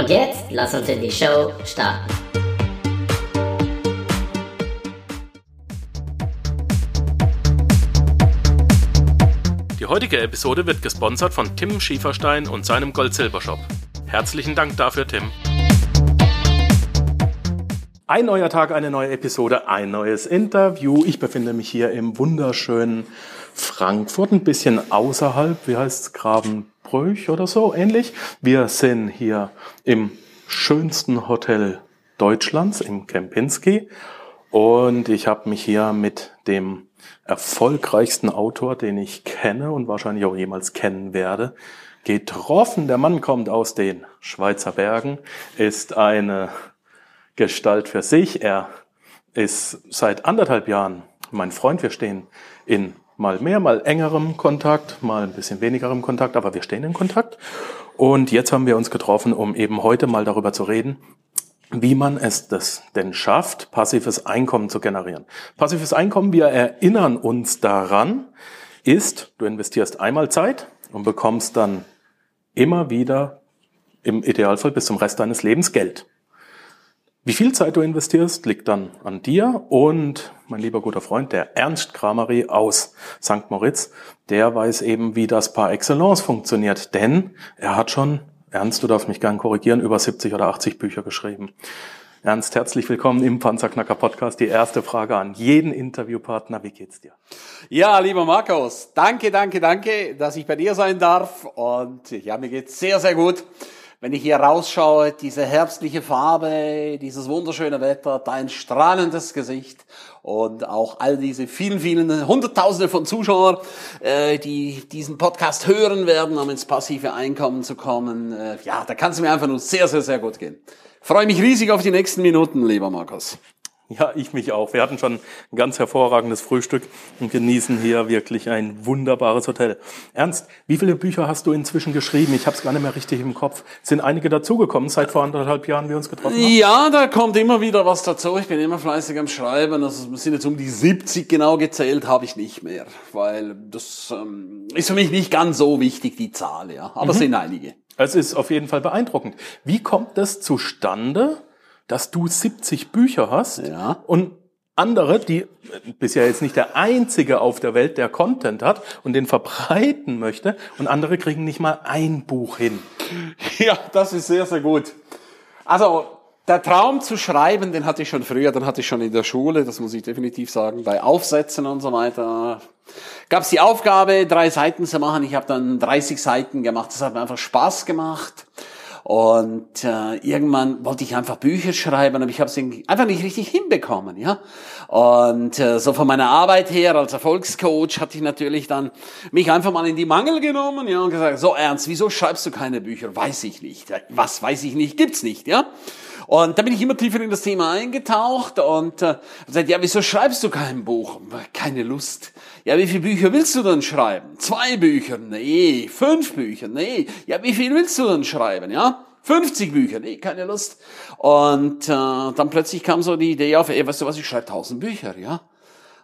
Und jetzt lass uns in die Show starten. Die heutige Episode wird gesponsert von Tim Schieferstein und seinem Gold-Silber-Shop. Herzlichen Dank dafür, Tim. Ein neuer Tag, eine neue Episode, ein neues Interview. Ich befinde mich hier im wunderschönen Frankfurt, ein bisschen außerhalb, wie heißt es, Grabenbrüch oder so ähnlich. Wir sind hier im schönsten Hotel Deutschlands, im Kempinski. Und ich habe mich hier mit dem erfolgreichsten Autor, den ich kenne und wahrscheinlich auch jemals kennen werde, getroffen. Der Mann kommt aus den Schweizer Bergen, ist eine Gestalt für sich. Er ist seit anderthalb Jahren mein Freund. Wir stehen in mal mehr, mal engerem Kontakt, mal ein bisschen wenigerem Kontakt, aber wir stehen in Kontakt. Und jetzt haben wir uns getroffen, um eben heute mal darüber zu reden, wie man es das denn schafft, passives Einkommen zu generieren. Passives Einkommen, wir erinnern uns daran, ist, du investierst einmal Zeit und bekommst dann immer wieder im Idealfall bis zum Rest deines Lebens Geld. Wie viel Zeit du investierst, liegt dann an dir und mein lieber guter Freund, der Ernst Kramery aus St. Moritz, der weiß eben, wie das par excellence funktioniert, denn er hat schon, Ernst, du darfst mich gern korrigieren, über 70 oder 80 Bücher geschrieben. Ernst, herzlich willkommen im Panzerknacker Podcast. Die erste Frage an jeden Interviewpartner. Wie geht's dir? Ja, lieber Markus, danke, danke, danke, dass ich bei dir sein darf. Und ja, mir geht's sehr, sehr gut. Wenn ich hier rausschaue, diese herbstliche Farbe, dieses wunderschöne Wetter, dein strahlendes Gesicht und auch all diese vielen, vielen Hunderttausende von Zuschauern, äh, die diesen Podcast hören werden, um ins passive Einkommen zu kommen. Äh, ja, da kann es mir einfach nur sehr, sehr, sehr gut gehen. Freue mich riesig auf die nächsten Minuten, lieber Markus. Ja, ich mich auch. Wir hatten schon ein ganz hervorragendes Frühstück und genießen hier wirklich ein wunderbares Hotel. Ernst, wie viele Bücher hast du inzwischen geschrieben? Ich habe es gar nicht mehr richtig im Kopf. Sind einige dazugekommen, seit vor anderthalb Jahren wir uns getroffen haben? Ja, da kommt immer wieder was dazu. Ich bin immer fleißig am Schreiben. Also wir sind jetzt um die 70 genau gezählt, habe ich nicht mehr. Weil das ähm, ist für mich nicht ganz so wichtig, die Zahl, ja. Aber mhm. es sind einige. Es ist auf jeden Fall beeindruckend. Wie kommt das zustande? Dass du 70 Bücher hast ja. und andere, die bist ja jetzt nicht der einzige auf der Welt, der Content hat und den verbreiten möchte und andere kriegen nicht mal ein Buch hin. Ja, das ist sehr, sehr gut. Also, der Traum zu schreiben, den hatte ich schon früher, den hatte ich schon in der Schule, das muss ich definitiv sagen, bei Aufsätzen und so weiter. Gab es die Aufgabe, drei Seiten zu machen. Ich habe dann 30 Seiten gemacht. Das hat mir einfach Spaß gemacht. Und äh, irgendwann wollte ich einfach Bücher schreiben, aber ich habe es einfach nicht richtig hinbekommen, ja. Und äh, so von meiner Arbeit her als Erfolgscoach hatte ich natürlich dann mich einfach mal in die Mangel genommen, ja, und gesagt, so ernst, wieso schreibst du keine Bücher? Weiß ich nicht. Was weiß ich nicht? Gibt's nicht, ja. Und da bin ich immer tiefer in das Thema eingetaucht und äh, gesagt, ja, wieso schreibst du kein Buch? Keine Lust. Ja, wie viele Bücher willst du denn schreiben? Zwei Bücher? Nee. Fünf Bücher? Nee. Ja, wie viel willst du denn schreiben? Ja? 50 Bücher, nee, keine Lust. Und äh, dann plötzlich kam so die Idee auf, ey, weißt du was, ich schreibe 1000 Bücher, ja.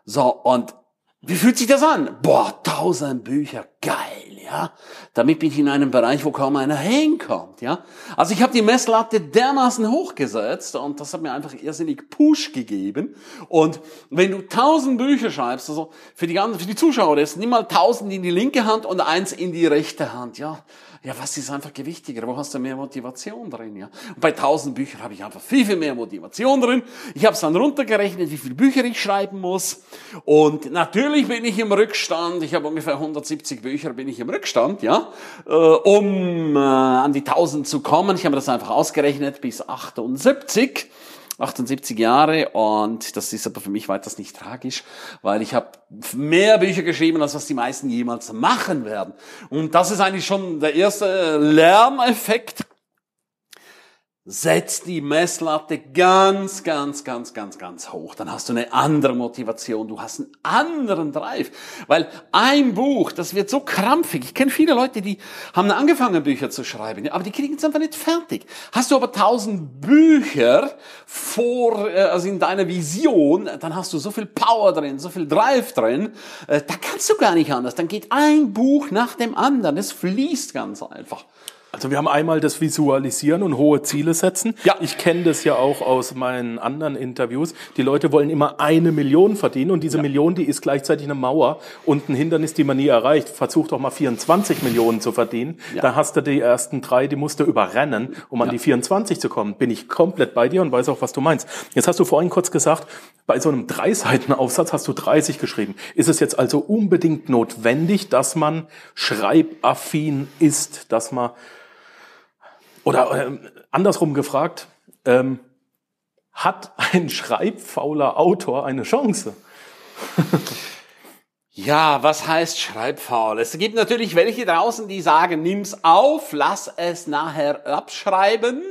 So, und wie fühlt sich das an? Boah, 1000 Bücher, geil, ja. Damit bin ich in einem Bereich, wo kaum einer hinkommt, ja. Also ich habe die Messlatte dermaßen hochgesetzt und das hat mir einfach irrsinnig Push gegeben. Und wenn du 1000 Bücher schreibst, also für die ganzen, für die Zuschauer, das nimm mal 1000 in die linke Hand und eins in die rechte Hand, ja. Ja, was ist einfach gewichtiger? Wo hast du mehr Motivation drin? Ja? Und bei 1000 Büchern habe ich einfach viel, viel mehr Motivation drin. Ich habe es dann runtergerechnet, wie viele Bücher ich schreiben muss. Und natürlich bin ich im Rückstand. Ich habe ungefähr 170 Bücher, bin ich im Rückstand, ja, äh, um äh, an die 1000 zu kommen. Ich habe das einfach ausgerechnet bis 78. 78 Jahre und das ist aber für mich weiters nicht tragisch, weil ich habe mehr Bücher geschrieben, als was die meisten jemals machen werden. Und das ist eigentlich schon der erste Lerneffekt. Setz die Messlatte ganz, ganz, ganz, ganz, ganz hoch. Dann hast du eine andere Motivation, du hast einen anderen Drive. Weil ein Buch, das wird so krampfig. Ich kenne viele Leute, die haben angefangen, Bücher zu schreiben, aber die kriegen es einfach nicht fertig. Hast du aber tausend Bücher vor, äh, also in deiner Vision, dann hast du so viel Power drin, so viel Drive drin, äh, da kannst du gar nicht anders. Dann geht ein Buch nach dem anderen. Es fließt ganz einfach. Also wir haben einmal das Visualisieren und hohe Ziele setzen. Ja. Ich kenne das ja auch aus meinen anderen Interviews. Die Leute wollen immer eine Million verdienen und diese Million, die ist gleichzeitig eine Mauer und ein Hindernis, die man nie erreicht. Versuch doch mal 24 Millionen zu verdienen. Ja. Dann hast du die ersten drei, die musst du überrennen, um an die 24 zu kommen. Bin ich komplett bei dir und weiß auch, was du meinst. Jetzt hast du vorhin kurz gesagt, bei so einem Drei-Seiten-Aufsatz hast du 30 geschrieben. Ist es jetzt also unbedingt notwendig, dass man schreibaffin ist, dass man oder ähm, andersrum gefragt, ähm, hat ein schreibfauler Autor eine Chance? Ja, was heißt schreibfaul? Es gibt natürlich welche draußen, die sagen, nimm's auf, lass es nachher abschreiben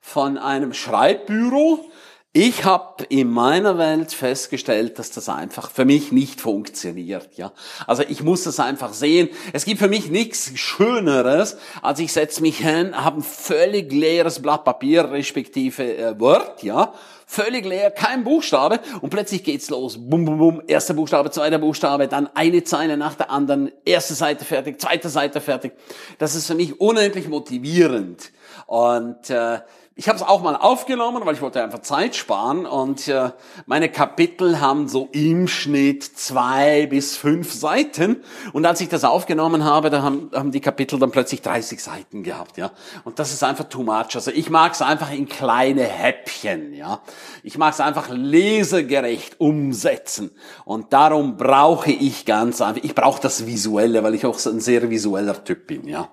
von einem Schreibbüro. Ich habe in meiner Welt festgestellt, dass das einfach für mich nicht funktioniert. Ja, also ich muss das einfach sehen. Es gibt für mich nichts Schöneres, als ich setze mich hin, habe ein völlig leeres Blatt Papier respektive äh, Word, ja, völlig leer, kein Buchstabe und plötzlich geht's los. Bum, bum, bum, erster Buchstabe, zweiter Buchstabe, dann eine Zeile nach der anderen, erste Seite fertig, zweite Seite fertig. Das ist für mich unendlich motivierend und äh, ich habe es auch mal aufgenommen, weil ich wollte einfach Zeit sparen und äh, meine Kapitel haben so im Schnitt zwei bis fünf Seiten und als ich das aufgenommen habe, da haben, haben die Kapitel dann plötzlich 30 Seiten gehabt, ja. Und das ist einfach too much. Also ich mag es einfach in kleine Häppchen, ja. Ich mag es einfach lesegerecht umsetzen und darum brauche ich ganz einfach, ich brauche das Visuelle, weil ich auch so ein sehr visueller Typ bin, ja.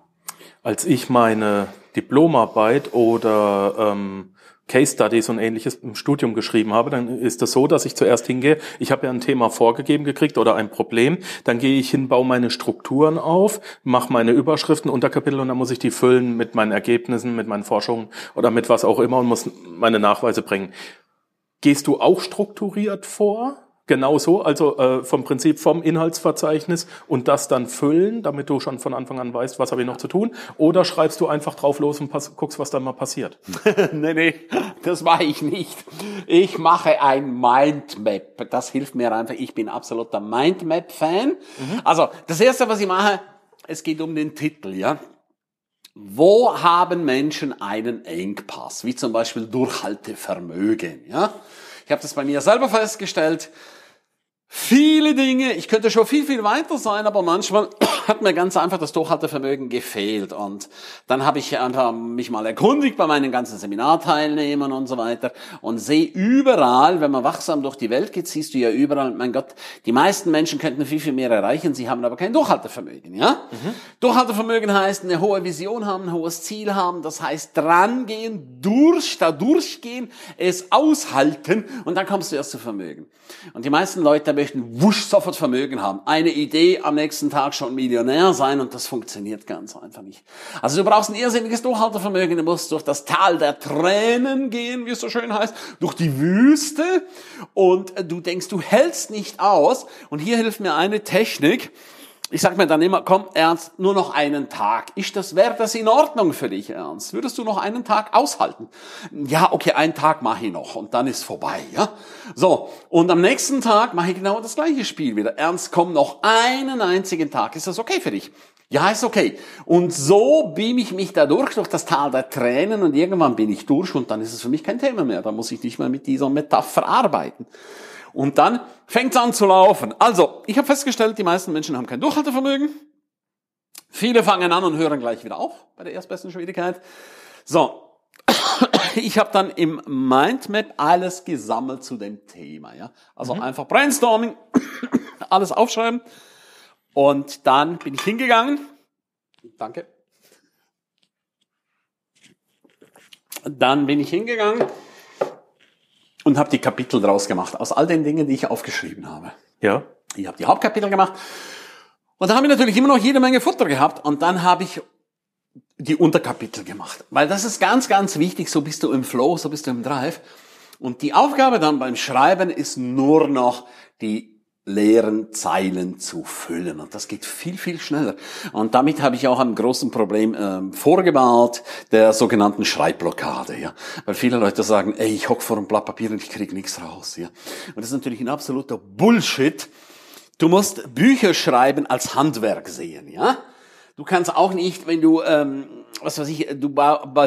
Als ich meine Diplomarbeit oder ähm, Case Studies und ähnliches im Studium geschrieben habe, dann ist das so, dass ich zuerst hingehe, ich habe ja ein Thema vorgegeben gekriegt oder ein Problem, dann gehe ich hin, baue meine Strukturen auf, mache meine Überschriften, Unterkapitel und dann muss ich die füllen mit meinen Ergebnissen, mit meinen Forschungen oder mit was auch immer und muss meine Nachweise bringen. Gehst du auch strukturiert vor? Genauso, also äh, vom Prinzip vom Inhaltsverzeichnis und das dann füllen, damit du schon von Anfang an weißt, was habe ich noch zu tun. Oder schreibst du einfach drauf los und pass, guckst, was dann mal passiert. nee, nee, das mache ich nicht. Ich mache ein Mindmap. Das hilft mir einfach. Ich bin absoluter Mindmap-Fan. Also, das Erste, was ich mache, es geht um den Titel, ja. Wo haben Menschen einen Engpass? Wie zum Beispiel Durchhaltevermögen, ja. Ich habe das bei mir selber festgestellt. Viele Dinge, ich könnte schon viel, viel weiter sein, aber manchmal hat mir ganz einfach das Durchhaltevermögen gefehlt. Und dann habe ich einfach mich mal erkundigt bei meinen ganzen Seminarteilnehmern und so weiter und sehe überall, wenn man wachsam durch die Welt geht, siehst du ja überall, mein Gott, die meisten Menschen könnten viel, viel mehr erreichen, sie haben aber kein Durchhaltevermögen, ja? Durchhaltevermögen heißt eine hohe Vision haben, ein hohes Ziel haben, das heißt drangehen, durch, da durchgehen, es aushalten und dann kommst du erst zu Vermögen. Und die meisten Leute möchten wusch sofort Vermögen haben. Eine Idee, am nächsten Tag schon Millionär sein und das funktioniert ganz einfach nicht. Also du brauchst ein irrsinniges Durchhaltevermögen, du musst durch das Tal der Tränen gehen, wie es so schön heißt, durch die Wüste und du denkst, du hältst nicht aus und hier hilft mir eine Technik, ich sag mir dann immer, komm, Ernst, nur noch einen Tag. Ist das, wäre das in Ordnung für dich, Ernst? Würdest du noch einen Tag aushalten? Ja, okay, einen Tag mache ich noch und dann ist vorbei, ja? So. Und am nächsten Tag mache ich genau das gleiche Spiel wieder. Ernst, komm, noch einen einzigen Tag. Ist das okay für dich? Ja, ist okay. Und so beam ich mich da durch, durch das Tal der Tränen und irgendwann bin ich durch und dann ist es für mich kein Thema mehr. Da muss ich nicht mehr mit dieser Metapher arbeiten. Und dann fängt es an zu laufen. Also, ich habe festgestellt, die meisten Menschen haben kein Durchhaltevermögen. Viele fangen an und hören gleich wieder auf bei der erstbesten Schwierigkeit. So, ich habe dann im Mindmap alles gesammelt zu dem Thema. Ja? Also einfach Brainstorming, alles aufschreiben. Und dann bin ich hingegangen. Danke. Dann bin ich hingegangen und habe die Kapitel draus gemacht, aus all den Dingen, die ich aufgeschrieben habe. Ja. Ich habe die Hauptkapitel gemacht und da habe ich natürlich immer noch jede Menge Futter gehabt und dann habe ich die Unterkapitel gemacht. Weil das ist ganz, ganz wichtig, so bist du im Flow, so bist du im Drive. Und die Aufgabe dann beim Schreiben ist nur noch die leeren Zeilen zu füllen. Und das geht viel, viel schneller. Und damit habe ich auch ein großes Problem ähm, vorgebaut, der sogenannten Schreibblockade. Ja. Weil viele Leute sagen, ey, ich hock vor einem Blatt Papier und ich kriege nichts raus. Ja. Und das ist natürlich ein absoluter Bullshit. Du musst Bücher schreiben als Handwerk sehen. Ja. Du kannst auch nicht, wenn du, ähm, was weiß ich, du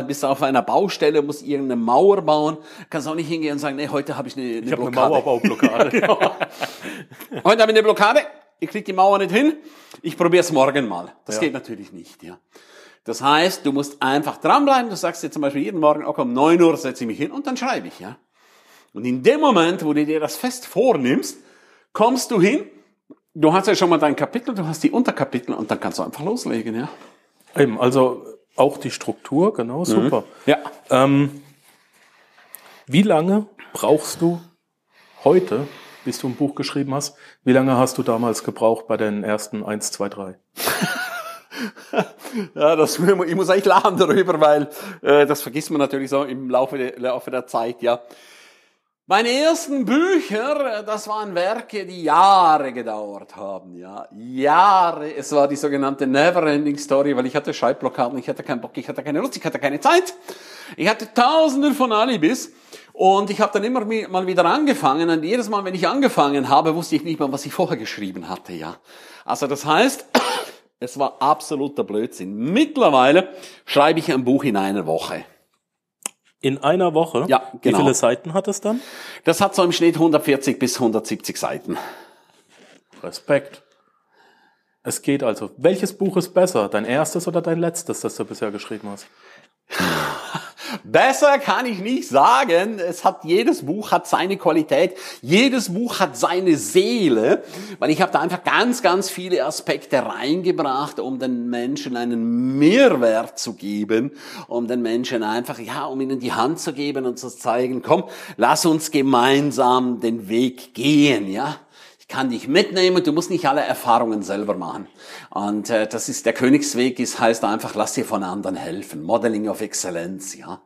bist auf einer Baustelle, musst irgendeine Mauer bauen, kannst auch nicht hingehen und sagen, nee, heute habe ich eine, eine Ich habe eine Blockade. Mauerbaublockade. genau. Heute habe ich eine Blockade, ich krieg die Mauer nicht hin, ich probiere es morgen mal. Das Ja. geht natürlich nicht, ja. Das heißt, du musst einfach dranbleiben, du sagst dir zum Beispiel jeden Morgen, okay, um 9 Uhr setze ich mich hin und dann schreibe ich, ja. Und in dem Moment, wo du dir das fest vornimmst, kommst du hin, du hast ja schon mal dein Kapitel, du hast die Unterkapitel und dann kannst du einfach loslegen, ja. Eben, also auch die Struktur, genau, super. Ja. Ähm, wie lange brauchst du heute, bis du ein Buch geschrieben hast, wie lange hast du damals gebraucht bei den ersten 1, 2, 3? Ja, das, ich muss echt lachen darüber, weil äh, das vergisst man natürlich so im Laufe der, Laufe der Zeit, ja. Meine ersten Bücher, das waren Werke, die Jahre gedauert haben, ja. Jahre. Es war die sogenannte Neverending Story, weil ich hatte Schreibblockaden, ich hatte keinen Bock, ich hatte keine Lust, ich hatte keine Zeit. Ich hatte tausende von Alibis. Und ich habe dann immer mal wieder angefangen und jedes Mal, wenn ich angefangen habe, wusste ich nicht mal, was ich vorher geschrieben hatte, ja. Also das heißt, es war absoluter Blödsinn. Mittlerweile schreibe ich ein Buch in einer Woche. In einer Woche? Ja, genau. Wie viele Seiten hat es dann? Das hat so im Schnitt 140 bis 170 Seiten. Respekt. Es geht also. Welches Buch ist besser? Dein erstes oder dein letztes, das du bisher geschrieben hast? Besser kann ich nicht sagen. Es hat jedes Buch hat seine Qualität, jedes Buch hat seine Seele, weil ich habe da einfach ganz, ganz viele Aspekte reingebracht, um den Menschen einen Mehrwert zu geben, um den Menschen einfach, ja, um ihnen die Hand zu geben und zu zeigen, komm, lass uns gemeinsam den Weg gehen, ja. Kann dich mitnehmen, du musst nicht alle Erfahrungen selber machen. Und äh, das ist der Königsweg, ist heißt einfach, lass dir von anderen helfen. Modeling of Excellence, ja.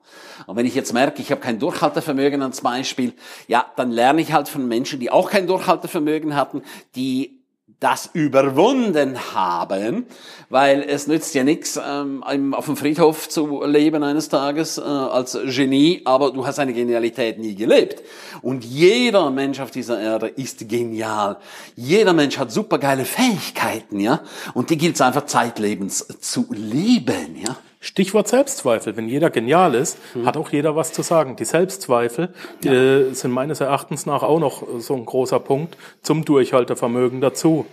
Und wenn ich jetzt merke, ich habe kein Durchhaltevermögen als Beispiel, ja, dann lerne ich halt von Menschen, die auch kein Durchhaltevermögen hatten, die das überwunden haben, weil es nützt ja nichts, ähm, auf dem Friedhof zu leben eines Tages äh, als Genie, aber du hast eine Genialität nie gelebt. Und jeder Mensch auf dieser Erde ist genial. Jeder Mensch hat supergeile Fähigkeiten, ja, und die gilt es einfach zeitlebens zu leben, ja. Stichwort Selbstzweifel. Wenn jeder genial ist, hat auch jeder was zu sagen. Die Selbstzweifel äh, sind meines Erachtens nach auch noch so ein großer Punkt zum Durchhaltevermögen dazu.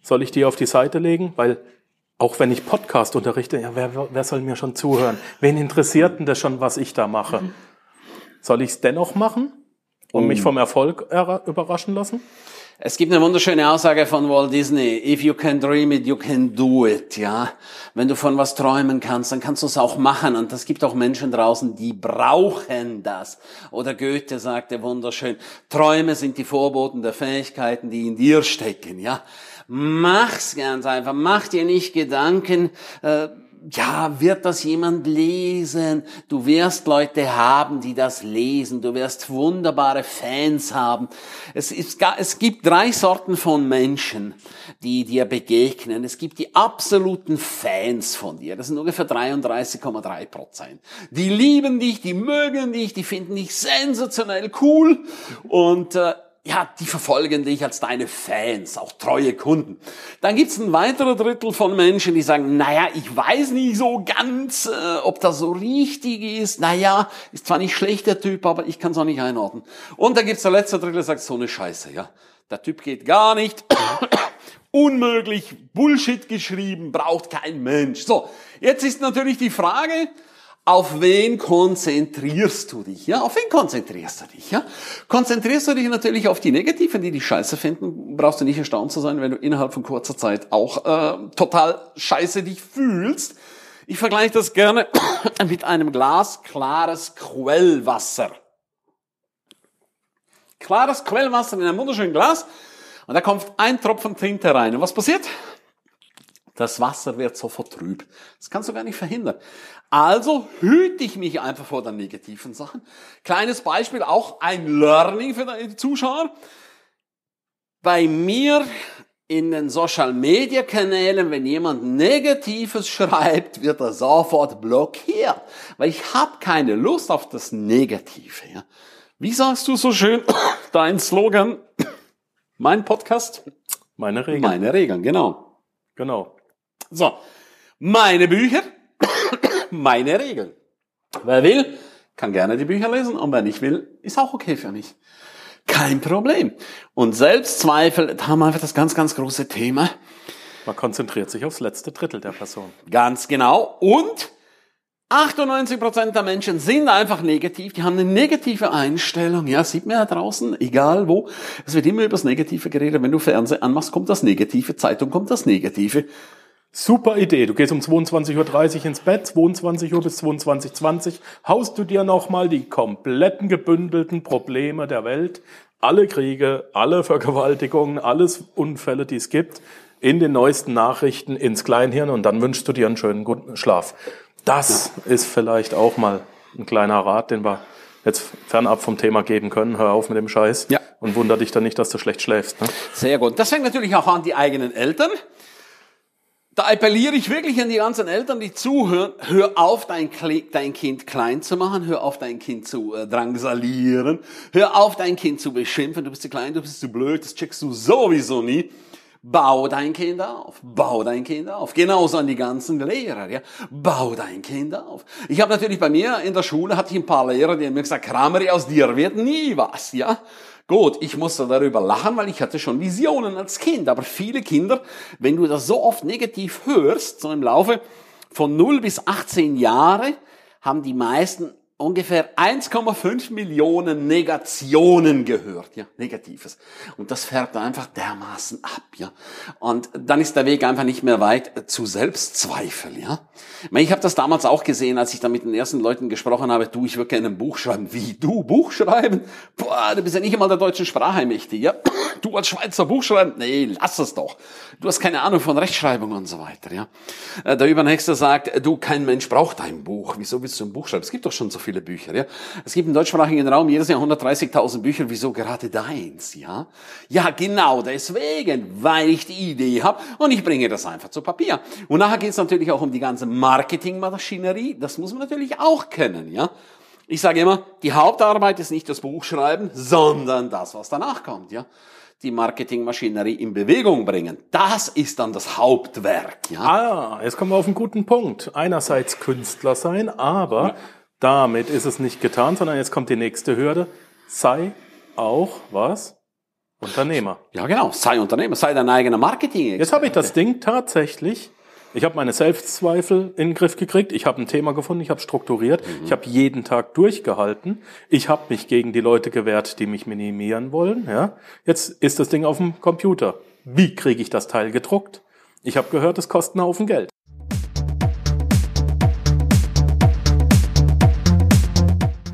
Soll ich die auf die Seite legen? Weil auch wenn ich Podcast unterrichte, ja, wer, wer soll mir schon zuhören? Wen interessiert denn das schon, was ich da mache? Soll ich es dennoch machen und mich vom Erfolg überraschen lassen? Es gibt eine wunderschöne Aussage von Walt Disney. If you can dream it, you can do it, ja. Wenn du von was träumen kannst, dann kannst du es auch machen. Und es gibt auch Menschen draußen, die brauchen das. Oder Goethe sagte wunderschön, Träume sind die Vorboten der Fähigkeiten, die in dir stecken, ja. Mach's ganz einfach. Mach dir nicht Gedanken, äh, ja, wird das jemand lesen? Du wirst Leute haben, die das lesen. Du wirst wunderbare Fans haben. Es, ist, es gibt drei Sorten von Menschen, die dir begegnen. Es gibt die absoluten Fans von dir. Das sind ungefähr 33,3 Prozent. Die lieben dich, die mögen dich, die finden dich sensationell cool und äh, ja, die verfolgen dich als deine Fans, auch treue Kunden. Dann gibt's ein weiterer Drittel von Menschen, die sagen, naja, ich weiß nicht so ganz, äh, ob das so richtig ist. Naja, ist zwar nicht schlecht, der Typ, aber ich kann es auch nicht einordnen. Und dann gibt's der letzte Drittel, der sagt, so eine Scheiße, ja. Der Typ geht gar nicht. Unmöglich, Bullshit geschrieben, braucht kein Mensch. So, jetzt ist natürlich die Frage, auf wen konzentrierst du dich? Ja, auf wen konzentrierst du dich? Ja, konzentrierst du dich natürlich auf die Negativen, die dich scheiße finden, brauchst du nicht erstaunt zu sein, wenn du innerhalb von kurzer Zeit auch äh, total scheiße dich fühlst. Ich vergleiche das gerne mit einem Glas klares Quellwasser. Klares Quellwasser in einem wunderschönen Glas und da kommt ein Tropfen Tinte rein. Und was passiert? Das Wasser wird sofort trüb. Das kannst du gar nicht verhindern. Also hüte ich mich einfach vor den negativen Sachen. Kleines Beispiel, auch ein Learning für die Zuschauer. Bei mir in den Social Media Kanälen, wenn jemand Negatives schreibt, wird er sofort blockiert, weil ich habe keine Lust auf das Negative. Ja. Wie sagst du so schön dein Slogan? Mein Podcast? Meine Regeln. Meine Regeln, genau. Genau. So, meine Bücher, meine Regeln. Wer will, kann gerne die Bücher lesen und wer nicht will, ist auch okay für mich. Kein Problem. Und Selbstzweifel, da haben wir einfach das ganz, ganz große Thema. Man konzentriert sich aufs letzte Drittel der Person. Ganz genau. Und 98% der Menschen sind einfach negativ. Die haben eine negative Einstellung. Ja, sieht man ja draußen, egal wo. Es wird immer über das Negative geredet. Wenn du Fernsehen anmachst, kommt das Negative. Zeitung kommt das Negative. Super Idee. Du gehst um 22.30 Uhr ins Bett, 22 Uhr bis 22.20 Uhr, haust du dir nochmal die kompletten gebündelten Probleme der Welt, alle Kriege, alle Vergewaltigungen, alles Unfälle, die es gibt, in den neuesten Nachrichten ins Kleinhirn und dann wünschst du dir einen schönen guten Schlaf. Das ist vielleicht auch mal ein kleiner Rat, den wir jetzt fernab vom Thema geben können. Hör auf mit dem Scheiß Ja. und wunder dich dann nicht, dass du schlecht schläfst. Ne? Sehr gut. Das fängt natürlich auch an die eigenen Eltern. Da appelliere ich wirklich an die ganzen Eltern, die zuhören. Hör auf, dein, dein Kind klein zu machen. Hör auf, dein Kind zu äh, drangsalieren. Hör auf, dein Kind zu beschimpfen. Du bist zu klein, du bist zu blöd. Das checkst du sowieso nie. Bau dein Kind auf. Bau dein Kind auf. Genauso an die ganzen Lehrer. Ja. Bau dein Kind auf. Ich habe natürlich bei mir in der Schule hatte ich ein paar Lehrer, die haben mir gesagt, Krameri, aus dir wird nie was. Ja. Gut, ich musste darüber lachen, weil ich hatte schon Visionen als Kind. Aber viele Kinder, wenn du das so oft negativ hörst, so im Laufe von 0 bis 18 Jahre, haben die meisten ungefähr 1,5 Millionen Negationen gehört, ja, Negatives. Und das färbt einfach dermaßen ab, ja. Und dann ist der Weg einfach nicht mehr weit zu Selbstzweifel, ja. Ich, habe das damals auch gesehen, als ich da mit den ersten Leuten gesprochen habe, du, ich würde gerne ein Buch schreiben. Wie, du, Buch schreiben? Boah, du bist ja nicht einmal der deutschen Sprache mächtig, ja. Du als Schweizer Buch schreiben? Nee, lass es doch. Du hast keine Ahnung von Rechtschreibung und so weiter, ja. Äh, Der Übernächste sagt, du, kein Mensch braucht ein Buch. Wieso willst du ein Buch schreiben? Es gibt doch schon so viele Bücher, ja. Es gibt im deutschsprachigen Raum jedes Jahr 130.000 Bücher. Wieso gerade deins, ja? Ja, genau deswegen, weil ich die Idee habe und ich bringe das einfach zu Papier. Und nachher geht es natürlich auch um die ganze Marketingmaschinerie. Das muss man natürlich auch kennen, ja. Ich sage immer, die Hauptarbeit ist nicht das Buch schreiben, sondern das, was danach kommt, ja. Die Marketingmaschinerie in Bewegung bringen. Das ist dann das Hauptwerk, ja. Ah, jetzt kommen wir auf einen guten Punkt. Einerseits Künstler sein, aber damit ist es nicht getan, sondern jetzt kommt die nächste Hürde. Sei auch was? Unternehmer. Ja, genau. Sei Unternehmer, sei dein eigener Marketing. Jetzt habe ich das Ding tatsächlich. Ich habe meine Selbstzweifel in den Griff gekriegt. Ich habe ein Thema gefunden. Ich habe strukturiert. Ich habe jeden Tag durchgehalten. Ich habe mich gegen die Leute gewehrt, die mich minimieren wollen. Ja, jetzt ist das Ding auf dem Computer. Wie kriege ich das Teil gedruckt? Ich habe gehört, es kostet einen Haufen Geld.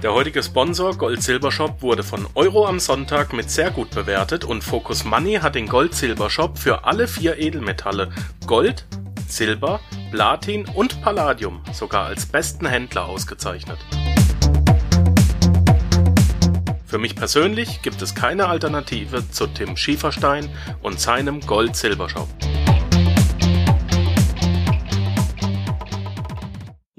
Der heutige Sponsor Gold Silber Shop wurde von Euro am Sonntag mit sehr gut bewertet und Focus Money hat den Gold Silber Shop für alle vier Edelmetalle Gold, Silber, Platin und Palladium sogar als besten Händler ausgezeichnet. Für mich persönlich gibt es keine Alternative zu Tim Schieferstein und seinem Gold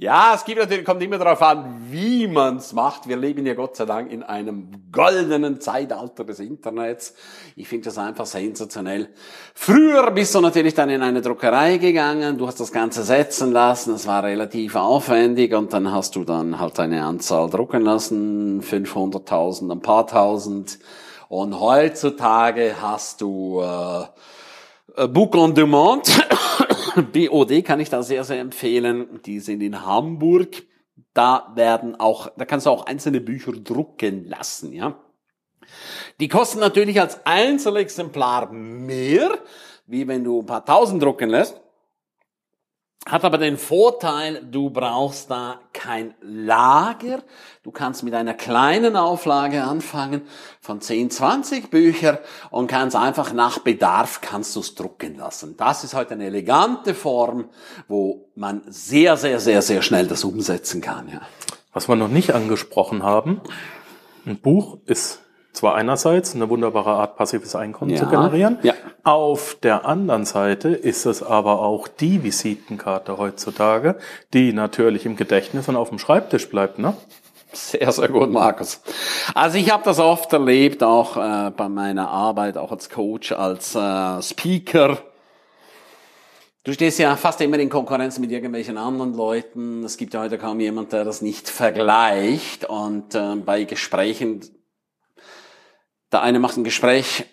Ja, es gibt natürlich, kommt immer darauf an, wie man's macht. Wir leben ja Gott sei Dank in einem goldenen Zeitalter des Internets. Ich finde das einfach sensationell. Früher bist du natürlich dann in eine Druckerei gegangen, du hast das Ganze setzen lassen, es war relativ aufwendig und dann hast du dann halt eine Anzahl drucken lassen, 500.000, ein paar tausend. Und heutzutage hast du äh, Book on Demand. BOD kann ich da sehr, sehr empfehlen. Die sind in Hamburg. Da werden auch, da kannst du auch einzelne Bücher drucken lassen, ja. Die kosten natürlich als Einzelexemplar mehr, wie wenn du ein paar tausend drucken lässt. Hat aber den Vorteil, du brauchst da kein Lager. Du kannst mit einer kleinen Auflage anfangen von 10, 20 Bücher und kannst einfach nach Bedarf kannst du es drucken lassen. Das ist heute eine elegante Form, wo man sehr, sehr, sehr, sehr schnell das umsetzen kann. Ja. Was wir noch nicht angesprochen haben, ein Buch ist zwar einerseits eine wunderbare Art, passives Einkommen Ja, zu generieren. ja. Auf der anderen Seite ist es aber auch die Visitenkarte heutzutage, die natürlich im Gedächtnis und auf dem Schreibtisch bleibt, ne? Sehr, sehr gut, Markus. Also ich habe das oft erlebt, auch äh, bei meiner Arbeit, auch als Coach, als äh, Speaker. Du stehst ja fast immer in Konkurrenz mit irgendwelchen anderen Leuten. Es gibt ja heute kaum jemand, der das nicht vergleicht. Und äh, bei Gesprächen, der eine macht ein Gespräch,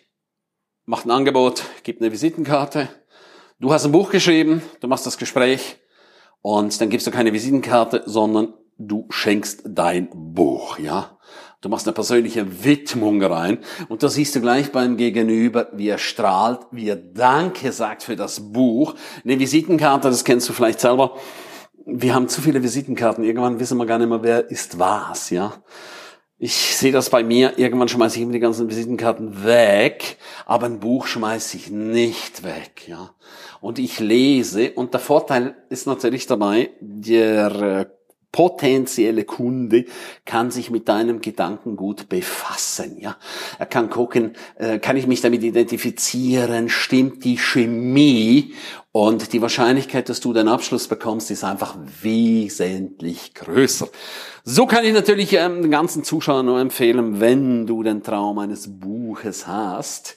macht ein Angebot, gibt eine Visitenkarte. Du hast ein Buch geschrieben, du machst das Gespräch und dann gibst du keine Visitenkarte, sondern du schenkst dein Buch, ja. Du machst eine persönliche Widmung rein und da siehst du gleich beim Gegenüber, wie er strahlt, wie er Danke sagt für das Buch. Eine Visitenkarte, das kennst du vielleicht selber. Wir haben zu viele Visitenkarten. Irgendwann wissen wir gar nicht mehr, wer ist was, ja. Ich sehe das bei mir. Irgendwann schmeiße ich immer die ganzen Visitenkarten weg, aber ein Buch schmeiße ich nicht weg, ja. Und ich lese und der Vorteil ist natürlich dabei, der äh, potenzielle Kunde kann sich mit deinem Gedankengut befassen, ja. Er kann gucken, äh, kann ich mich damit identifizieren, stimmt die Chemie und die Wahrscheinlichkeit, dass du den Abschluss bekommst, ist einfach wesentlich größer. So kann ich natürlich ähm, den ganzen Zuschauern nur empfehlen, wenn du den Traum eines Buches hast,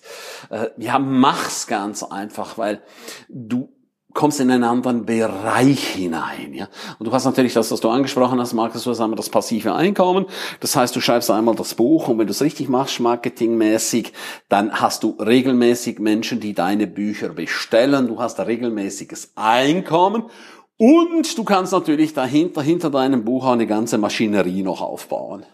äh, ja, mach's ganz einfach, weil du kommst in einen anderen Bereich hinein, ja. Und du hast natürlich das, was du angesprochen hast, Markus, du hast einmal das passive Einkommen. Das heißt, du schreibst einmal das Buch und wenn du es richtig machst, marketingmäßig, dann hast du regelmäßig Menschen, die deine Bücher bestellen. Du hast ein regelmäßiges Einkommen. Und du kannst natürlich dahinter, hinter deinem Buch auch eine ganze Maschinerie noch aufbauen.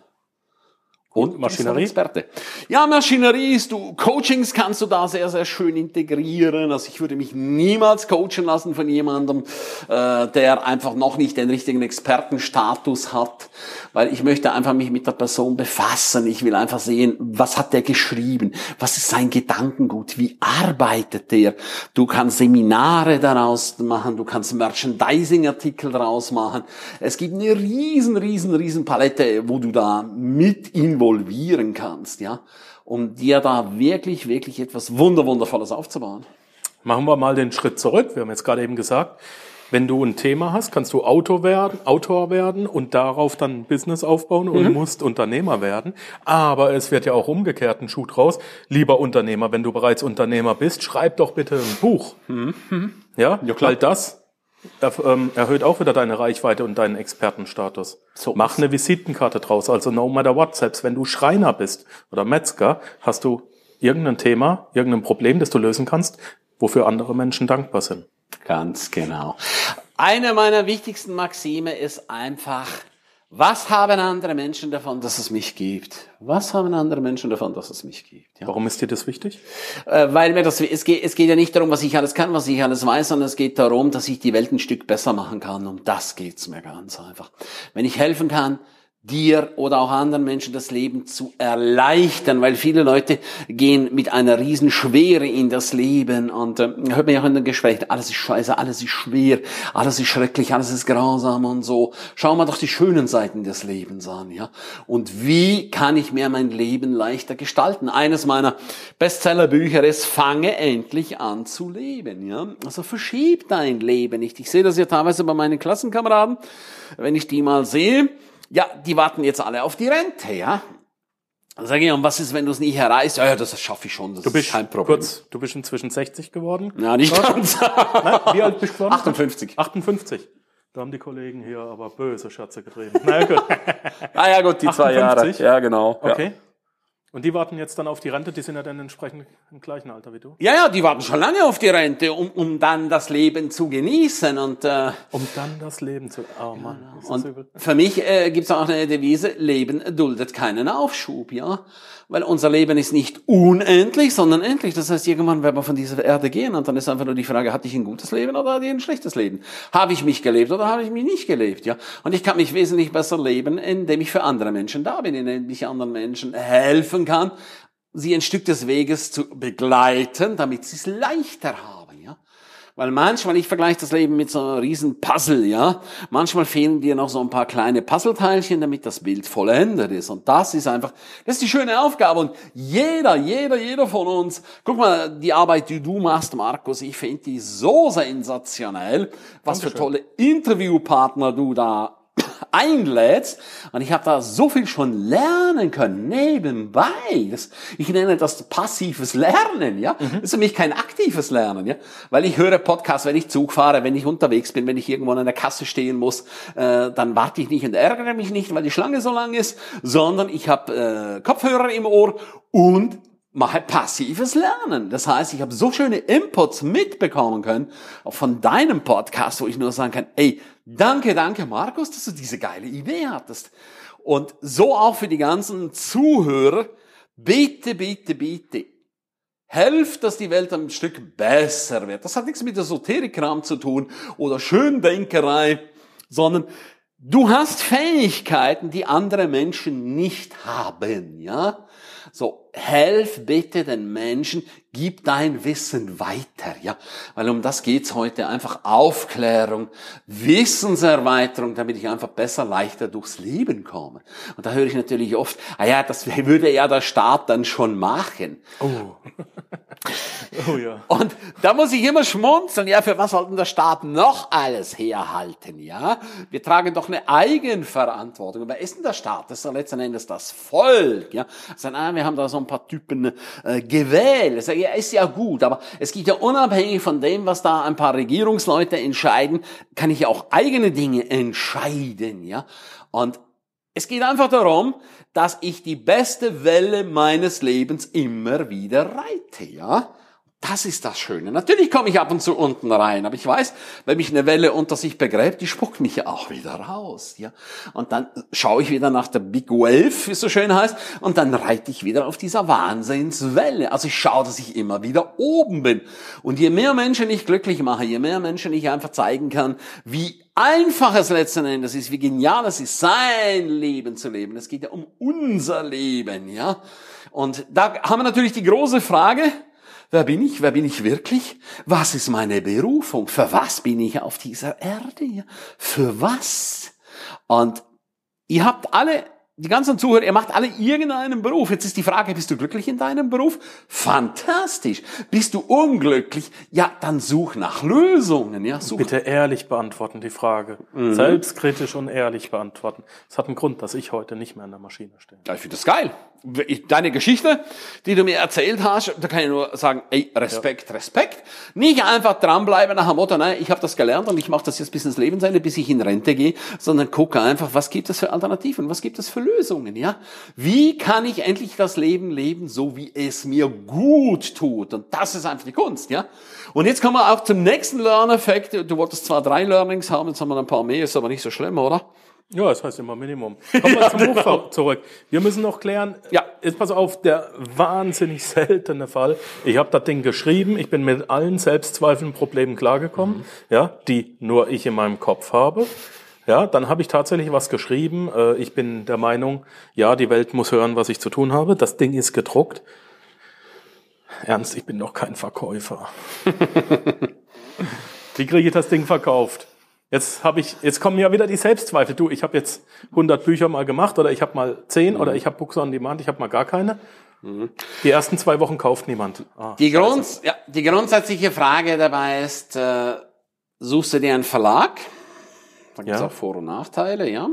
Und Maschinerie? Experte. Ja, Maschinerie ist du, Coachings kannst du da sehr, sehr schön integrieren. Also ich würde mich niemals coachen lassen von jemandem, äh, der einfach noch nicht den richtigen Expertenstatus hat, weil ich möchte einfach mich mit der Person befassen. Ich will einfach sehen, was hat der geschrieben? Was ist sein Gedankengut? Wie arbeitet der? Du kannst Seminare daraus machen, du kannst Merchandising-Artikel daraus machen. Es gibt eine riesen, riesen, riesen Palette, wo du da mit involvieren kannst, ja, um dir da wirklich, wirklich etwas Wunder, Wundervolles aufzubauen. Machen wir mal den Schritt zurück. Wir haben jetzt gerade eben gesagt, wenn du ein Thema hast, kannst du Autor werden, Autor werden und darauf dann ein Business aufbauen und musst Unternehmer werden. Aber es wird ja auch umgekehrt ein Schuh draus. Lieber Unternehmer, wenn du bereits Unternehmer bist, schreib doch bitte ein Buch. Ja, Ja, klar. weil das er, ähm, erhöht auch wieder deine Reichweite und deinen Expertenstatus. So Mach eine Visitenkarte draus. Also no matter what, selbst wenn du Schreiner bist oder Metzger, hast du irgendein Thema, irgendein Problem, das du lösen kannst, wofür andere Menschen dankbar sind. Ganz genau. Eine meiner wichtigsten Maxime ist einfach, was haben andere Menschen davon, dass es mich gibt? Was haben andere Menschen davon, dass es mich gibt? Ja. Warum ist dir das wichtig? Äh, weil mir das, es geht, es geht ja nicht darum, was ich alles kann, was ich alles weiß, sondern es geht darum, dass ich die Welt ein Stück besser machen kann. Um das geht's mir ganz einfach. Wenn ich helfen kann, dir oder auch anderen Menschen das Leben zu erleichtern, weil viele Leute gehen mit einer riesen Schwere in das Leben und äh, hört man ja auch in den Gesprächen, alles ist scheiße, alles ist schwer, alles ist schrecklich, alles ist grausam und so. Schauen wir doch die schönen Seiten des Lebens an, ja. Und wie kann ich mir mein Leben leichter gestalten? Eines meiner Bestsellerbücher ist Fange endlich an zu leben, ja. Also verschieb dein Leben nicht. Ich sehe das ja teilweise bei meinen Klassenkameraden, wenn ich die mal sehe, ja, die warten jetzt alle auf die Rente, ja. Dann sage ich, und was ist, wenn du es nicht erreichst? Ja, ja, das schaffe ich schon, das Du bist ist kein Problem. kurz, du bist inzwischen 60 geworden. Ja, nicht ganz. Nein, wie alt bist du geworden? 58. 58. Da haben die Kollegen hier aber böse Scherze getrieben. Na ja, gut. Ah ja, gut, die zwei Jahre. 58? Ja, genau. Ja. Und die warten jetzt dann auf die Rente, die sind ja dann entsprechend im gleichen Alter wie du. Ja, ja, die warten schon lange auf die Rente, um, um dann das Leben zu genießen. Und, äh, Um dann das Leben zu. Oh Mann, ist das und übel. für mich äh, gibt's auch eine Devise, Leben duldet keinen Aufschub, ja. Weil unser Leben ist nicht unendlich, sondern endlich. Das heißt, irgendwann werden wir von dieser Erde gehen und dann ist einfach nur die Frage, hatte ich ein gutes Leben oder hatte ich ein schlechtes Leben? Habe ich mich gelebt oder habe ich mich nicht gelebt, ja? Und ich kann mich wesentlich besser leben, indem ich für andere Menschen da bin, indem ich anderen Menschen helfen kann, sie ein Stück des Weges zu begleiten, damit sie es leichter haben. Weil manchmal, ich vergleiche das Leben mit so einem riesen Puzzle, ja. Manchmal fehlen dir noch so ein paar kleine Puzzleteilchen, damit das Bild vollendet ist. Und das ist einfach, das ist die schöne Aufgabe. Und jeder, jeder, jeder von uns, guck mal, die Arbeit, die du machst, Markus, ich finde die so sensationell. Was für tolle Interviewpartner du da einlädst. Und ich habe da so viel schon lernen können, nebenbei. Das, ich nenne das passives Lernen, ja. Das ist für mich kein aktives Lernen, ja. Weil ich höre Podcasts, wenn ich Zug fahre, wenn ich unterwegs bin, wenn ich irgendwo an der Kasse stehen muss, äh, dann warte ich nicht und ärgere mich nicht, weil die Schlange so lang ist, sondern ich habe äh, Kopfhörer im Ohr und mache passives Lernen. Das heißt, ich habe so schöne Inputs mitbekommen können, von deinem Podcast, wo ich nur sagen kann, ey, danke, danke Markus, dass du diese geile Idee hattest. Und so auch für die ganzen Zuhörer, bitte, bitte, bitte, helft, dass die Welt ein Stück besser wird. Das hat nichts mit Esoterikkram zu tun oder Schöndenkerei, sondern du hast Fähigkeiten, die andere Menschen nicht haben, ja? So, helf bitte den Menschen, gib dein Wissen weiter, ja? Weil um das geht's heute, einfach Aufklärung, Wissenserweiterung, damit ich einfach besser, leichter durchs Leben komme. Und da höre ich natürlich oft, ah ja, das würde ja der Staat dann schon machen. Oh. oh ja. Und da muss ich immer schmunzeln, ja, für was soll denn der Staat noch alles herhalten, ja? Wir tragen doch eine Eigenverantwortung. Wer ist denn der Staat? Das ist ja letzten Endes das Volk, ja? Ah, wir haben da so ein paar Typen äh, gewählt. Ich sage, ja, ist ja gut, aber es geht ja unabhängig von dem, was da ein paar Regierungsleute entscheiden, kann ich ja auch eigene Dinge entscheiden, ja? Und es geht einfach darum, dass ich die beste Welle meines Lebens immer wieder reite, ja? Das ist das Schöne. Natürlich komme ich ab und zu unten rein, aber ich weiß, wenn mich eine Welle unter sich begräbt, die spuckt mich ja auch wieder raus, ja. Und dann schaue ich wieder nach der Big Wave, wie es so schön heißt, und dann reite ich wieder auf dieser Wahnsinnswelle. Also ich schaue, dass ich immer wieder oben bin. Und je mehr Menschen ich glücklich mache, je mehr Menschen ich einfach zeigen kann, wie einfach es letzten Endes ist, wie genial es ist, sein Leben zu leben. Es geht ja um unser Leben, ja. Und da haben wir natürlich die große Frage, Wer bin ich? Wer bin ich wirklich? Was ist meine Berufung? Für was bin ich auf dieser Erde? Für was? Und ihr habt alle, die ganzen Zuhörer, ihr macht alle irgendeinen Beruf. Jetzt ist die Frage, bist du glücklich in deinem Beruf? Fantastisch. Bist du unglücklich? Ja, dann such nach Lösungen. Ja, such. Bitte ehrlich beantworten die Frage. Selbstkritisch und ehrlich beantworten. Es hat einen Grund, dass ich heute nicht mehr an der Maschine stehe. Ja, ich finde das geil. Deine Geschichte, die du mir erzählt hast, da kann ich nur sagen, ey, Respekt, Respekt. Nicht einfach dranbleiben nach dem Motto, nein, ich habe das gelernt und ich mache das jetzt bis ins Lebensende, bis ich in Rente gehe, sondern gucke einfach, was gibt es für Alternativen, was gibt es für Lösungen, ja? Wie kann ich endlich das Leben leben, so wie es mir gut tut? Und das ist einfach die Kunst, ja? Und jetzt kommen wir auch zum nächsten Learn-Effekt. Du wolltest zwar drei Learnings haben, jetzt haben wir ein paar mehr, ist aber nicht so schlimm, oder? Ja, das heißt immer Minimum. Kommen wir zum Buch zurück. Wir müssen noch klären, Ja. jetzt pass auf, der wahnsinnig seltene Fall. Ich habe das Ding geschrieben, ich bin mit allen Selbstzweifeln, Problemen klargekommen, ja, die nur ich in meinem Kopf habe. Ja, dann habe ich tatsächlich was geschrieben. Äh, Ich bin der Meinung, ja, die Welt muss hören, was ich zu tun habe. Das Ding ist gedruckt. Ernst, ich bin doch kein Verkäufer. Wie kriege ich das Ding verkauft? Jetzt habe ich, jetzt kommen ja wieder die Selbstzweifel. Du, ich habe jetzt 100 Bücher mal gemacht oder ich habe mal 10 oder ich habe Books on Demand, ich habe mal gar keine. Die ersten zwei Wochen kauft niemand. Ah, Die. Grund, ja, die grundsätzliche Frage dabei ist, äh, suchst du dir einen Verlag? Da gibt's Ja. auch Vor- und Nachteile, ja.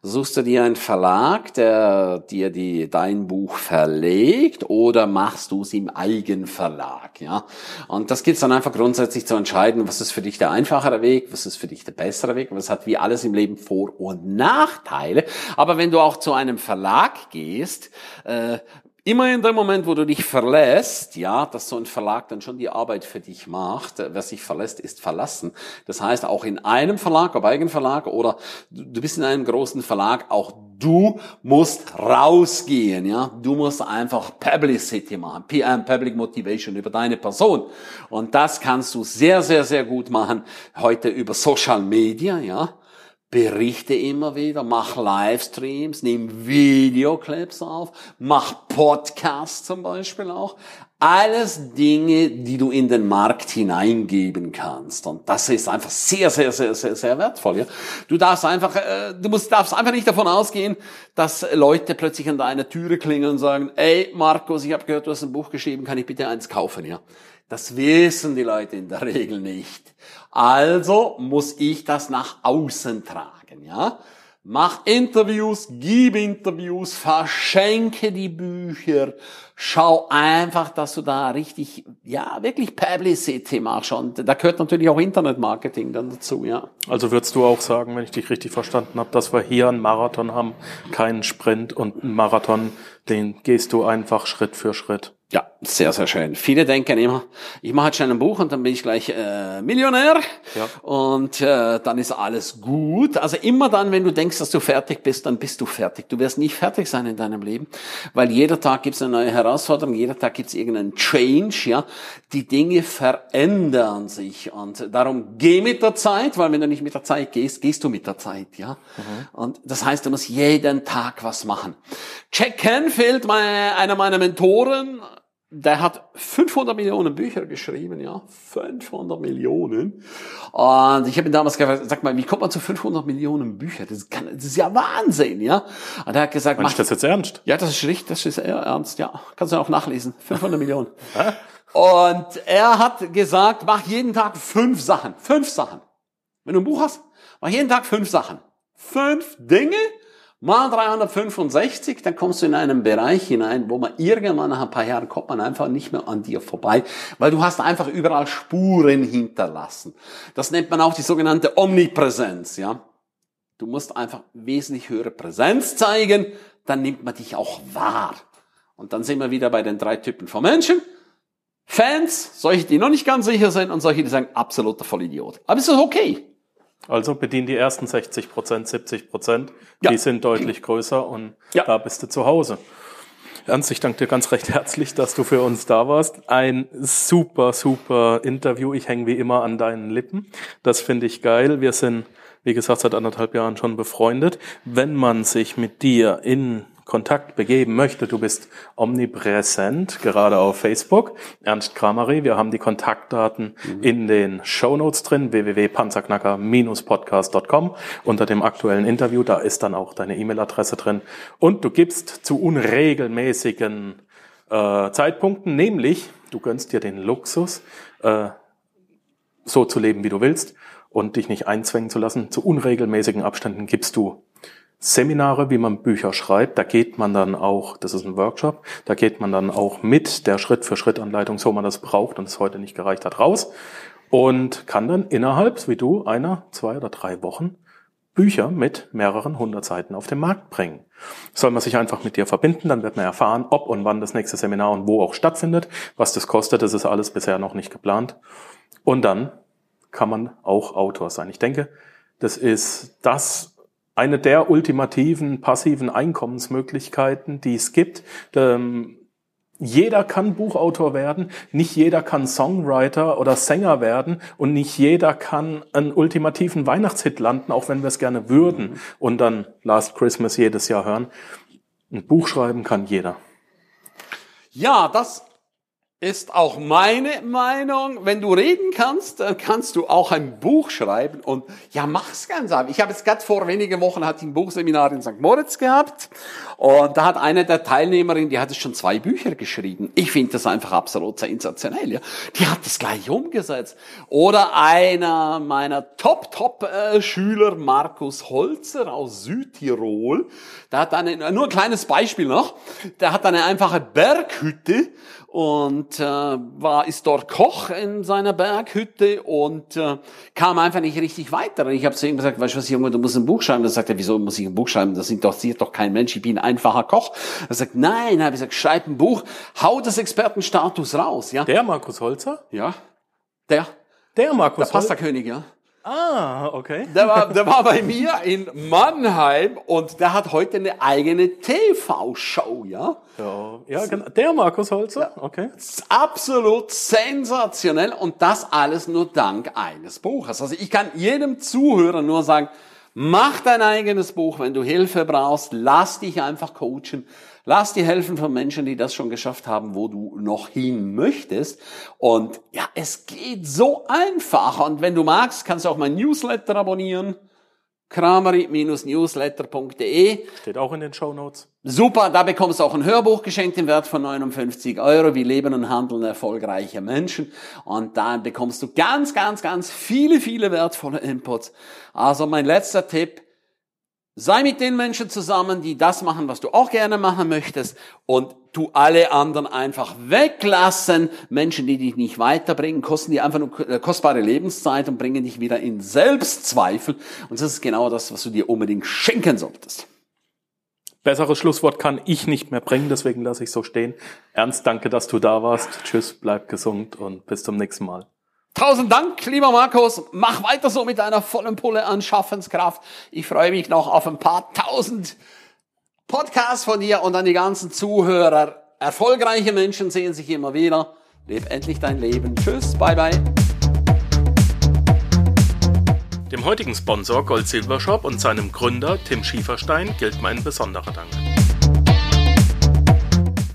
Suchst du dir einen Verlag, der dir die, dein Buch verlegt, oder machst du es im Eigenverlag, ja? Und das gibt's dann einfach grundsätzlich zu entscheiden, was ist für dich der einfachere Weg, was ist für dich der bessere Weg, was hat wie alles im Leben Vor- und Nachteile. Aber wenn du auch zu einem Verlag gehst, äh, Immer in dem Moment, wo du dich verlässt, ja, dass so ein Verlag dann schon die Arbeit für dich macht. Wer sich verlässt, ist verlassen. Das heißt, auch in einem Verlag, ob Eigenverlag oder du bist in einem großen Verlag, auch du musst rausgehen, ja. Du musst einfach Publicity machen, PM, Public Motivation über deine Person. Und das kannst du sehr, sehr, sehr gut machen heute über Social Media, ja berichte immer wieder, mach Livestreams, nimm Videoclips auf, mach Podcasts zum Beispiel auch. Alles Dinge, die du in den Markt hineingeben kannst. Und das ist einfach sehr, sehr, sehr, sehr, sehr wertvoll. Ja? Du darfst einfach, äh, du musst, darfst einfach nicht davon ausgehen, dass Leute plötzlich an deiner Türe klingeln und sagen, ey Markus, ich habe gehört, du hast ein Buch geschrieben, kann ich bitte eins kaufen? Ja, Das wissen die Leute in der Regel nicht. Also muss ich das nach außen tragen, ja? Mach Interviews, gib Interviews, verschenke die Bücher, schau einfach, dass du da richtig, ja, wirklich Publicity machst. Und da gehört natürlich auch Internetmarketing dann dazu, ja. Also würdest du auch sagen, wenn ich dich richtig verstanden habe, dass wir hier einen Marathon haben, keinen Sprint und einen Marathon, den gehst du einfach Schritt für Schritt. Ja, sehr, sehr schön. Viele denken immer, ich mache jetzt schon ein Buch und dann bin ich gleich äh, Millionär ja. und äh, dann ist alles gut. Also immer dann, wenn du denkst, dass du fertig bist, dann bist du fertig. Du wirst nicht fertig sein in deinem Leben, weil jeder Tag gibt es eine neue Herausforderung, jeder Tag gibt es irgendeinen Change. Ja, Die Dinge verändern sich und darum geh mit der Zeit, weil wenn du nicht mit der Zeit gehst, gehst du mit der Zeit. Ja, mhm. Und das heißt, du musst jeden Tag was machen. Jack Canfield, meine, einer meiner Mentoren, der hat 500 Millionen Bücher geschrieben, ja, 500 Millionen. Und ich habe ihn damals gefragt, sag mal, wie kommt man zu 500 Millionen Büchern? Das, kann, das ist ja Wahnsinn, ja. Und er hat gesagt, mach das jetzt ernst? Ja, das ist richtig, das ist eher ernst, ja. Kannst du auch nachlesen, 500 Millionen. Und er hat gesagt, mach jeden Tag fünf Sachen, fünf Sachen. Wenn du ein Buch hast, mach jeden Tag fünf Sachen. Fünf Dinge, Mal 365, dann kommst du in einen Bereich hinein, wo man irgendwann nach ein paar Jahren kommt man einfach nicht mehr an dir vorbei, weil du hast einfach überall Spuren hinterlassen. Das nennt man auch die sogenannte Omnipräsenz, ja. Du musst einfach wesentlich höhere Präsenz zeigen, dann nimmt man dich auch wahr. Und dann sind wir wieder bei den drei Typen von Menschen. Fans, solche, die noch nicht ganz sicher sind und solche, die sagen, absoluter Vollidiot. Aber es ist okay. Also bedien die ersten 60 Prozent, 70 Prozent. Ja. Die sind deutlich größer und ja. da bist du zu Hause. Ernst, ich danke dir ganz recht herzlich, dass du für uns da warst. Ein super, super Interview. Ich hänge wie immer an deinen Lippen. Das finde ich geil. Wir sind, wie gesagt, seit anderthalb Jahren schon befreundet. Wenn man sich mit dir in Kontakt begeben möchte, du bist omnipräsent, gerade auf Facebook, Ernst Kramery. Wir haben die Kontaktdaten mhm. in den Show Notes drin, www.panzerknacker-podcast.com unter dem aktuellen Interview. Da ist dann auch deine E-Mail-Adresse drin. Und du gibst zu unregelmäßigen äh, Zeitpunkten, nämlich du gönnst dir den Luxus, äh, so zu leben, wie du willst und dich nicht einzwängen zu lassen. Zu unregelmäßigen Abständen gibst du Seminare, wie man Bücher schreibt. Da geht man dann auch, das ist ein Workshop, da geht man dann auch mit der Schritt-für-Schritt-Anleitung, so man das braucht und es heute nicht gereicht hat, raus und kann dann innerhalb, wie du, einer, zwei oder drei Wochen Bücher mit mehreren hundert Seiten auf den Markt bringen. Soll man sich einfach mit dir verbinden, dann wird man erfahren, ob und wann das nächste Seminar und wo auch stattfindet, was das kostet, das ist alles bisher noch nicht geplant. Und dann kann man auch Autor sein. Ich denke, das ist das, eine der ultimativen passiven Einkommensmöglichkeiten, die es gibt. Ähm, jeder kann Buchautor werden, nicht jeder kann Songwriter oder Sänger werden und nicht jeder kann einen ultimativen Weihnachtshit landen, auch wenn wir es gerne würden und dann Last Christmas jedes Jahr hören. Ein Buch schreiben kann jeder. Ja, das ist auch meine Meinung. Wenn du reden kannst, dann kannst du auch ein Buch schreiben und ja, mach's ganz einfach. Ich habe jetzt gerade vor wenigen Wochen hatte ich ein Buchseminar in St. Moritz gehabt und da hat eine der Teilnehmerinnen, die hat schon zwei Bücher geschrieben. Ich finde das einfach absolut sensationell. Ja. Die hat das gleich umgesetzt. Oder einer meiner Top-Top-Schüler, Markus Holzer aus Südtirol, der hat eine, nur ein kleines Beispiel noch, der hat eine einfache Berghütte und äh, war ist dort Koch in seiner Berghütte und äh, kam einfach nicht richtig weiter. Und ich habe zu ihm gesagt, weißt du was, Junge, du musst ein Buch schreiben. Da sagt er, wieso muss ich ein Buch schreiben? Das interessiert doch kein Mensch. Ich bin einfacher Koch. Er sagt, nein, habe ich gesagt, schreib ein Buch, hau das Expertenstatus raus, ja. Der Markus Holzer? Ja. Der, Der Markus der Pastakönig, ja. Ah, okay. Der war, der war bei mir in Mannheim und der hat heute eine eigene TV-Show, ja. Ja, ja genau. Der Markus Holzer? Okay. Das ist absolut sensationell und das alles nur dank eines Buches. Also ich kann jedem Zuhörer nur sagen, mach dein eigenes Buch, wenn du Hilfe brauchst, lass dich einfach coachen, lass dir helfen von Menschen, die das schon geschafft haben, wo du noch hin möchtest. Und ja, es geht so einfach. Und wenn du magst, kannst du auch mein Newsletter abonnieren krameri-newsletter.de. Steht auch in den Show Notes. Super, da bekommst du auch ein Hörbuch geschenkt im Wert von 59 Euro. Wie leben und handeln erfolgreiche Menschen. Und da bekommst du ganz, ganz, ganz viele, viele wertvolle Inputs. Also mein letzter Tipp. Sei mit den Menschen zusammen, die das machen, was du auch gerne machen möchtest und tu alle anderen einfach weglassen. Menschen, die dich nicht weiterbringen, kosten dir einfach nur äh, kostbare Lebenszeit und bringen dich wieder in Selbstzweifel. Und das ist genau das, was du dir unbedingt schenken solltest. Besseres Schlusswort kann ich nicht mehr bringen, deswegen lasse ich so stehen. Ernst, danke, dass du da warst. Tschüss, bleib gesund und bis zum nächsten Mal. Tausend Dank, lieber Markus. Mach weiter so mit deiner vollen Pulle an Schaffenskraft. Ich freue mich noch auf ein paar tausend Podcasts von dir und an die ganzen Zuhörer. Erfolgreiche Menschen sehen sich immer wieder. Leb endlich dein Leben. Tschüss, bye bye. Dem heutigen Sponsor Gold Silver Shop und seinem Gründer Tim Schieferstein gilt mein besonderer Dank.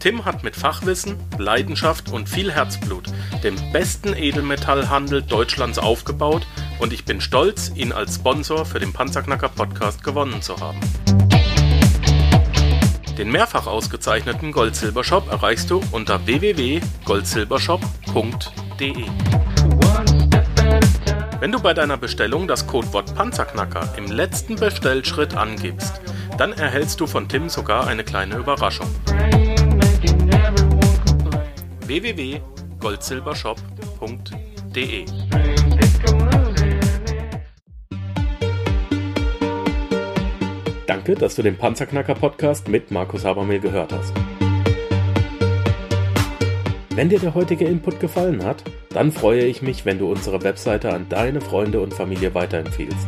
Tim hat mit Fachwissen, Leidenschaft und viel Herzblut den besten Edelmetallhandel Deutschlands aufgebaut und ich bin stolz, ihn als Sponsor für den Panzerknacker Podcast gewonnen zu haben. Den mehrfach ausgezeichneten Gold-Silber-Shop erreichst du unter www.goldsilbershop.de. Wenn du bei deiner Bestellung das Codewort Panzerknacker im letzten Bestellschritt angibst, dann erhältst du von Tim sogar eine kleine Überraschung. www.goldsilbershop.de Danke, dass du den Panzerknacker Podcast mit Markus Habermehl gehört hast. Wenn dir der heutige Input gefallen hat, dann freue ich mich, wenn du unsere Webseite an deine Freunde und Familie weiterempfiehlst.